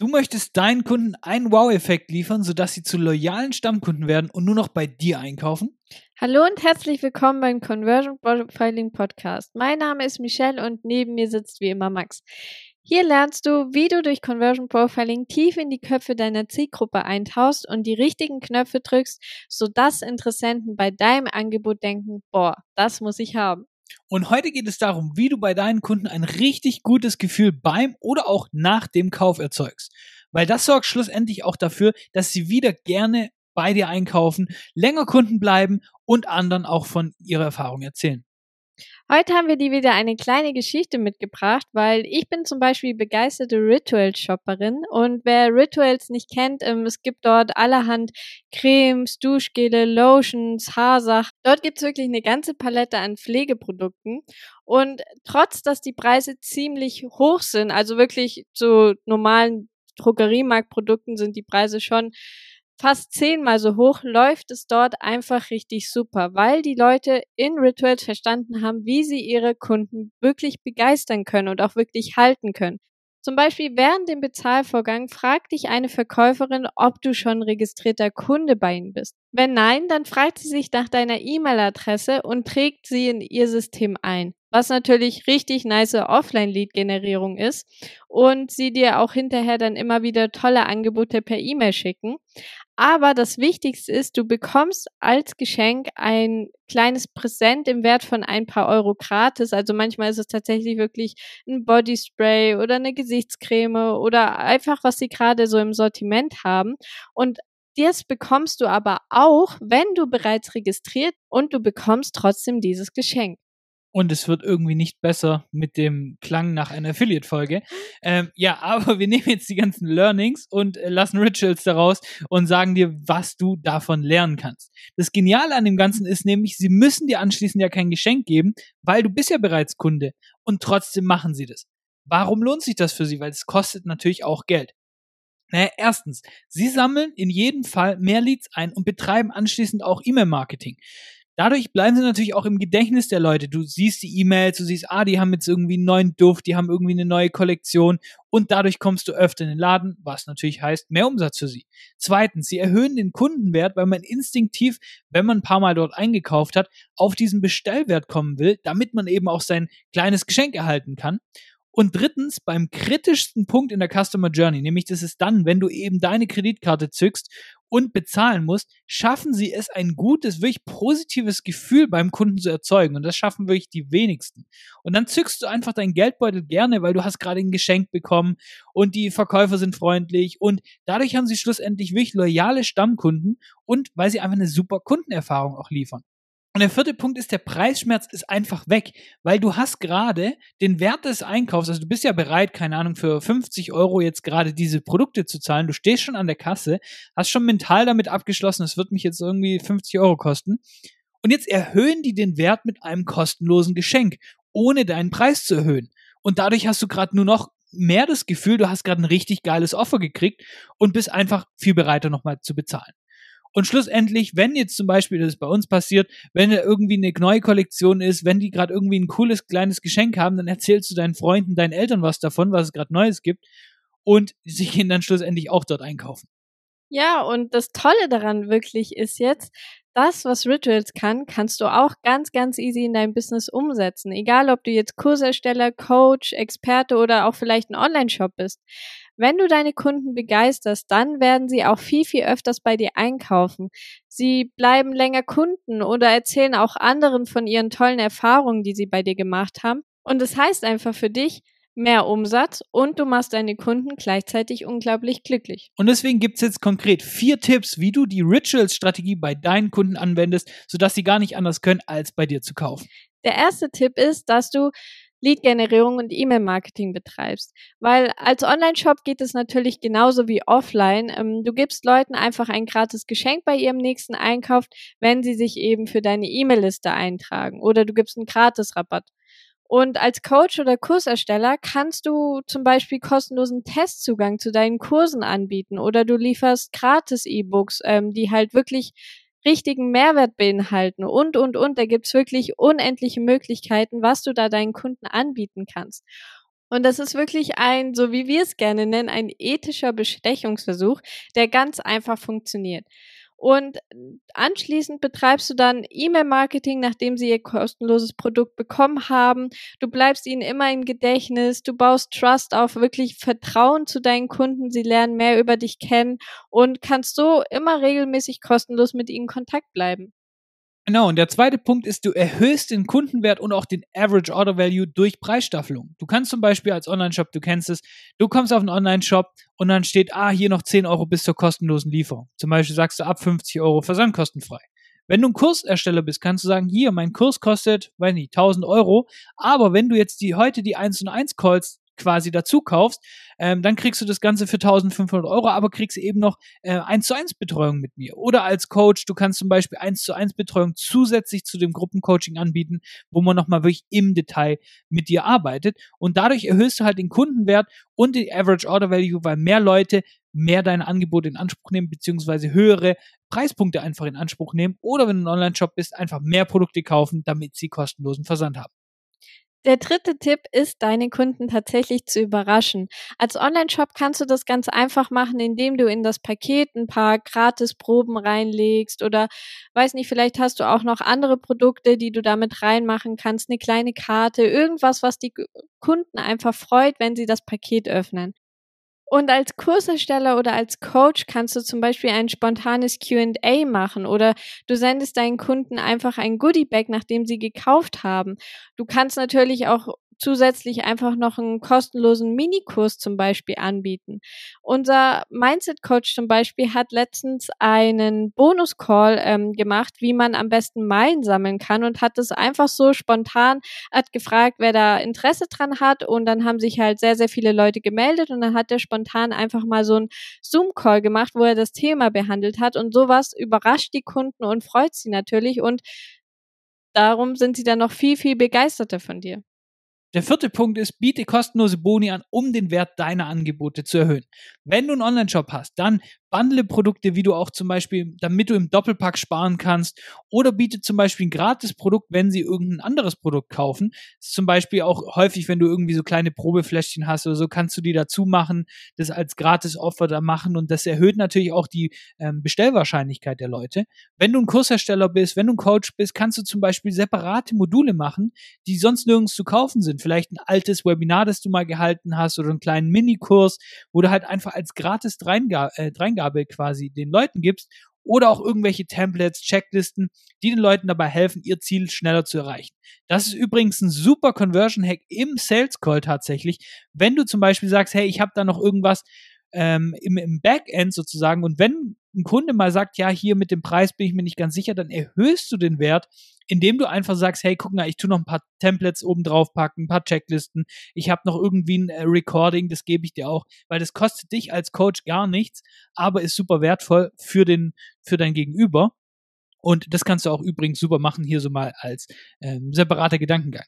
Du möchtest deinen Kunden einen Wow-Effekt liefern, sodass sie zu loyalen Stammkunden werden und nur noch bei dir einkaufen? Hallo und herzlich willkommen beim Conversion Profiling Podcast. Mein Name ist Michelle und neben mir sitzt wie immer Max. Hier lernst du, wie du durch Conversion Profiling tief in die Köpfe deiner Zielgruppe eintauchst und die richtigen Knöpfe drückst, sodass Interessenten bei deinem Angebot denken, boah, das muss ich haben. Und heute geht es darum, wie du bei deinen Kunden ein richtig gutes Gefühl beim oder auch nach dem Kauf erzeugst. Weil das sorgt schlussendlich auch dafür, dass sie wieder gerne bei dir einkaufen, länger Kunden bleiben und anderen auch von ihrer Erfahrung erzählen. Heute haben wir dir wieder eine kleine Geschichte mitgebracht, weil ich bin zum Beispiel begeisterte Ritual-Shopperin und wer Rituals nicht kennt, ähm, es gibt dort allerhand Cremes, Duschgele, Lotions, Haarsachen. Dort gibt's wirklich eine ganze Palette an Pflegeprodukten und trotz, dass die Preise ziemlich hoch sind, also wirklich zu normalen Drogeriemarktprodukten sind die Preise schon fast zehnmal so hoch, läuft es dort einfach richtig super, weil die Leute in Rituals verstanden haben, wie sie ihre Kunden wirklich begeistern können und auch wirklich halten können. Zum Beispiel während dem Bezahlvorgang fragt dich eine Verkäuferin, ob du schon registrierter Kunde bei ihnen bist. Wenn nein, dann fragt sie sich nach deiner E-Mail-Adresse und trägt sie in ihr System ein was natürlich richtig nice Offline-Lead-Generierung ist und sie dir auch hinterher dann immer wieder tolle Angebote per E-Mail schicken. Aber das Wichtigste ist, du bekommst als Geschenk ein kleines Präsent im Wert von ein paar Euro gratis. Also manchmal ist es tatsächlich wirklich ein Bodyspray oder eine Gesichtscreme oder einfach, was sie gerade so im Sortiment haben. Und das bekommst du aber auch, wenn du bereits registriert und du bekommst trotzdem dieses Geschenk und es wird irgendwie nicht besser mit dem Klang nach einer Affiliate-Folge. Ähm, ja, aber wir nehmen jetzt die ganzen Learnings und äh, lassen Rituals daraus und sagen dir, was du davon lernen kannst. Das Geniale an dem Ganzen ist nämlich, sie müssen dir anschließend ja kein Geschenk geben, weil du bist ja bereits Kunde und trotzdem machen sie das. Warum lohnt sich das für sie? Weil es kostet natürlich auch Geld. Naja, erstens, sie sammeln in jedem Fall mehr Leads ein und betreiben anschließend auch E-Mail-Marketing. Dadurch bleiben sie natürlich auch im Gedächtnis der Leute. Du siehst die E-Mails, du siehst, ah, die haben jetzt irgendwie einen neuen Duft, die haben irgendwie eine neue Kollektion und dadurch kommst du öfter in den Laden, was natürlich heißt mehr Umsatz für sie. Zweitens, sie erhöhen den Kundenwert, weil man instinktiv, wenn man ein paar Mal dort eingekauft hat, auf diesen Bestellwert kommen will, damit man eben auch sein kleines Geschenk erhalten kann. Und drittens, beim kritischsten Punkt in der Customer Journey, nämlich das ist dann, wenn du eben deine Kreditkarte zückst und bezahlen musst, schaffen sie es, ein gutes, wirklich positives Gefühl beim Kunden zu erzeugen. Und das schaffen wirklich die wenigsten. Und dann zückst du einfach deinen Geldbeutel gerne, weil du hast gerade ein Geschenk bekommen und die Verkäufer sind freundlich und dadurch haben sie schlussendlich wirklich loyale Stammkunden und weil sie einfach eine super Kundenerfahrung auch liefern. Und der vierte Punkt ist, der Preisschmerz ist einfach weg, weil du hast gerade den Wert des Einkaufs, also du bist ja bereit, keine Ahnung, für 50 Euro jetzt gerade diese Produkte zu zahlen. Du stehst schon an der Kasse, hast schon mental damit abgeschlossen, es wird mich jetzt irgendwie 50 Euro kosten. Und jetzt erhöhen die den Wert mit einem kostenlosen Geschenk, ohne deinen Preis zu erhöhen. Und dadurch hast du gerade nur noch mehr das Gefühl, du hast gerade ein richtig geiles Offer gekriegt und bist einfach viel bereiter nochmal zu bezahlen. Und schlussendlich, wenn jetzt zum Beispiel das bei uns passiert, wenn da irgendwie eine neue Kollektion ist, wenn die gerade irgendwie ein cooles kleines Geschenk haben, dann erzählst du deinen Freunden, deinen Eltern was davon, was es gerade Neues gibt. Und sie gehen dann schlussendlich auch dort einkaufen. Ja, und das Tolle daran wirklich ist jetzt, das, was Rituals kann, kannst du auch ganz, ganz easy in deinem Business umsetzen. Egal, ob du jetzt Kursersteller, Coach, Experte oder auch vielleicht ein Online-Shop bist. Wenn du deine Kunden begeisterst, dann werden sie auch viel, viel öfters bei dir einkaufen. Sie bleiben länger Kunden oder erzählen auch anderen von ihren tollen Erfahrungen, die sie bei dir gemacht haben. Und das heißt einfach für dich, mehr Umsatz und du machst deine Kunden gleichzeitig unglaublich glücklich. Und deswegen gibt's jetzt konkret vier Tipps, wie du die Rituals-Strategie bei deinen Kunden anwendest, sodass sie gar nicht anders können, als bei dir zu kaufen. Der erste Tipp ist, dass du Lead-Generierung und E-Mail-Marketing betreibst. Weil als Online-Shop geht es natürlich genauso wie offline. Ähm, du gibst Leuten einfach ein gratis Geschenk bei ihrem nächsten Einkauf, wenn sie sich eben für deine E-Mail-Liste eintragen. Oder du gibst einen Gratis-Rabatt. Und als Coach oder Kursersteller kannst du zum Beispiel kostenlosen Testzugang zu deinen Kursen anbieten oder du lieferst gratis E-Books, ähm, die halt wirklich richtigen Mehrwert beinhalten und, und, und. Da gibt's wirklich unendliche Möglichkeiten, was du da deinen Kunden anbieten kannst. Und das ist wirklich ein, so wie wir es gerne nennen, ein ethischer Bestechungsversuch, der ganz einfach funktioniert. Und anschließend betreibst du dann E-Mail-Marketing, nachdem sie ihr kostenloses Produkt bekommen haben. Du bleibst ihnen immer im Gedächtnis. Du baust Trust auf, wirklich Vertrauen zu deinen Kunden. Sie lernen mehr über dich kennen und kannst so immer regelmäßig kostenlos mit ihnen Kontakt bleiben. Genau, und der zweite Punkt ist, du erhöhst den Kundenwert und auch den Average Order Value durch Preisstaffelung. Du kannst zum Beispiel als Online-Shop, du kennst es, du kommst auf einen Online-Shop und dann steht, ah, hier noch 10 Euro bis zur kostenlosen Lieferung. Zum Beispiel sagst du ab 50 Euro versandkostenfrei. Wenn du ein Kursersteller bist, kannst du sagen, hier, mein Kurs kostet, weiß nicht, 1000 Euro, aber wenn du jetzt die, heute die 1 und 1 Calls quasi dazu kaufst, ähm, dann kriegst du das Ganze für 1500 Euro, aber kriegst eben noch äh, 1 zu 1 Betreuung mit mir. Oder als Coach, du kannst zum Beispiel 1 zu 1 Betreuung zusätzlich zu dem Gruppencoaching anbieten, wo man nochmal wirklich im Detail mit dir arbeitet. Und dadurch erhöhst du halt den Kundenwert und die Average Order Value, weil mehr Leute mehr deine Angebote in Anspruch nehmen, beziehungsweise höhere Preispunkte einfach in Anspruch nehmen. Oder wenn du ein Online-Shop bist, einfach mehr Produkte kaufen, damit sie kostenlosen Versand haben. Der dritte Tipp ist, deine Kunden tatsächlich zu überraschen. Als Online-Shop kannst du das ganz einfach machen, indem du in das Paket ein paar Gratis-Proben reinlegst oder weiß nicht, vielleicht hast du auch noch andere Produkte, die du damit reinmachen kannst, eine kleine Karte, irgendwas, was die Kunden einfach freut, wenn sie das Paket öffnen. Und als Kursersteller oder als Coach kannst du zum Beispiel ein spontanes QA machen oder du sendest deinen Kunden einfach ein Goodie-Bag, nachdem sie gekauft haben. Du kannst natürlich auch zusätzlich einfach noch einen kostenlosen Minikurs zum Beispiel anbieten. Unser Mindset Coach zum Beispiel hat letztens einen Bonus-Call ähm, gemacht, wie man am besten Meilen sammeln kann und hat es einfach so spontan, hat gefragt, wer da Interesse dran hat und dann haben sich halt sehr, sehr viele Leute gemeldet und dann hat er spontan einfach mal so einen Zoom-Call gemacht, wo er das Thema behandelt hat und sowas überrascht die Kunden und freut sie natürlich und darum sind sie dann noch viel, viel begeisterter von dir. Der vierte Punkt ist, biete kostenlose Boni an, um den Wert deiner Angebote zu erhöhen. Wenn du einen Online-Shop hast, dann bundle Produkte, wie du auch zum Beispiel, damit du im Doppelpack sparen kannst, oder biete zum Beispiel ein gratis Produkt, wenn sie irgendein anderes Produkt kaufen. Ist zum Beispiel auch häufig, wenn du irgendwie so kleine Probefläschchen hast oder so, kannst du die dazu machen, das als gratis Offer da machen und das erhöht natürlich auch die ähm, Bestellwahrscheinlichkeit der Leute. Wenn du ein Kurshersteller bist, wenn du ein Coach bist, kannst du zum Beispiel separate Module machen, die sonst nirgends zu kaufen sind. Vielleicht ein altes Webinar, das du mal gehalten hast oder einen kleinen Minikurs, wo du halt einfach als gratis Dreingabe äh, Eingabe quasi den Leuten gibst oder auch irgendwelche Templates, Checklisten, die den Leuten dabei helfen, ihr Ziel schneller zu erreichen. Das ist übrigens ein super Conversion Hack im Sales Call tatsächlich. Wenn du zum Beispiel sagst, hey, ich habe da noch irgendwas ähm, im, im Backend sozusagen und wenn ein Kunde mal sagt, ja, hier mit dem Preis bin ich mir nicht ganz sicher, dann erhöhst du den Wert, indem du einfach sagst, hey, guck mal, ich tue noch ein paar Templates oben drauf packen, ein paar Checklisten, ich habe noch irgendwie ein äh, Recording, das gebe ich dir auch, weil das kostet dich als Coach gar nichts, aber ist super wertvoll für den für dein Gegenüber. Und das kannst du auch übrigens super machen, hier so mal als ähm, separater Gedankengang.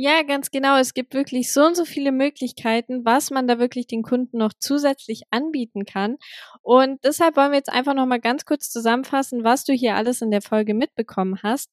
Ja, ganz genau. Es gibt wirklich so und so viele Möglichkeiten, was man da wirklich den Kunden noch zusätzlich anbieten kann. Und deshalb wollen wir jetzt einfach nochmal ganz kurz zusammenfassen, was du hier alles in der Folge mitbekommen hast.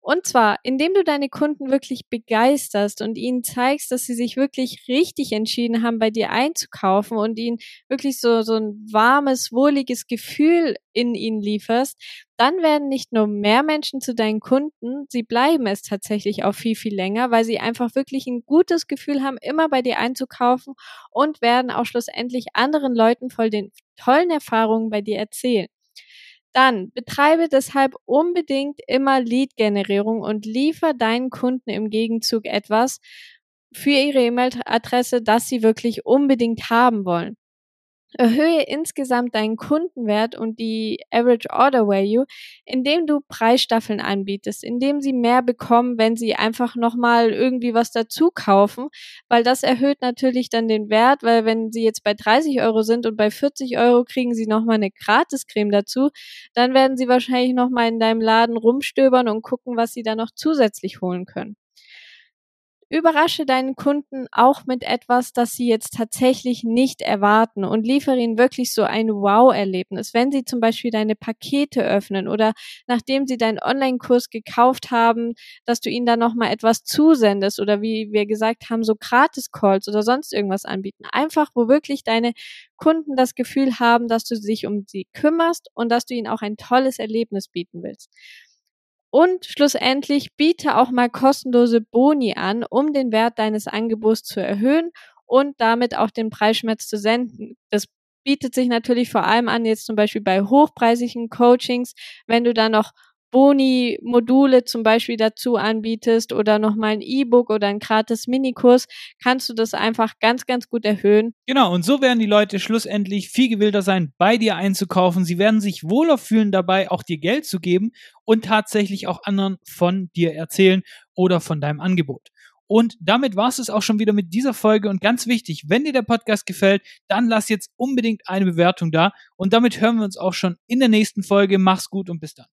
Und zwar, indem du deine Kunden wirklich begeisterst und ihnen zeigst, dass sie sich wirklich richtig entschieden haben, bei dir einzukaufen und ihnen wirklich so, so ein warmes, wohliges Gefühl in ihnen lieferst, dann werden nicht nur mehr Menschen zu deinen Kunden, sie bleiben es tatsächlich auch viel, viel länger, weil sie einfach wirklich ein gutes Gefühl haben, immer bei dir einzukaufen und werden auch schlussendlich anderen Leuten voll den tollen Erfahrungen bei dir erzählen. Dann betreibe deshalb unbedingt immer Lead-Generierung und liefer deinen Kunden im Gegenzug etwas für ihre E-Mail-Adresse, das sie wirklich unbedingt haben wollen. Erhöhe insgesamt deinen Kundenwert und die Average Order Value, indem du Preisstaffeln anbietest, indem sie mehr bekommen, wenn sie einfach nochmal irgendwie was dazu kaufen, weil das erhöht natürlich dann den Wert, weil wenn sie jetzt bei 30 Euro sind und bei 40 Euro kriegen sie nochmal eine Gratiscreme dazu, dann werden sie wahrscheinlich nochmal in deinem Laden rumstöbern und gucken, was sie da noch zusätzlich holen können. Überrasche deinen Kunden auch mit etwas, das sie jetzt tatsächlich nicht erwarten und liefere ihnen wirklich so ein Wow-Erlebnis. Wenn sie zum Beispiel deine Pakete öffnen oder nachdem sie deinen Online-Kurs gekauft haben, dass du ihnen dann nochmal etwas zusendest oder wie wir gesagt haben, so Gratis-Calls oder sonst irgendwas anbieten. Einfach, wo wirklich deine Kunden das Gefühl haben, dass du dich um sie kümmerst und dass du ihnen auch ein tolles Erlebnis bieten willst. Und schlussendlich biete auch mal kostenlose Boni an, um den Wert deines Angebots zu erhöhen und damit auch den Preisschmerz zu senden. Das bietet sich natürlich vor allem an, jetzt zum Beispiel bei hochpreisigen Coachings, wenn du dann noch Boni-Module zum Beispiel dazu anbietest oder nochmal ein E-Book oder ein gratis Minikurs, kannst du das einfach ganz, ganz gut erhöhen. Genau, und so werden die Leute schlussendlich viel gewillter sein, bei dir einzukaufen. Sie werden sich wohler fühlen dabei, auch dir Geld zu geben und tatsächlich auch anderen von dir erzählen oder von deinem Angebot. Und damit war es auch schon wieder mit dieser Folge. Und ganz wichtig, wenn dir der Podcast gefällt, dann lass jetzt unbedingt eine Bewertung da. Und damit hören wir uns auch schon in der nächsten Folge. Mach's gut und bis dann.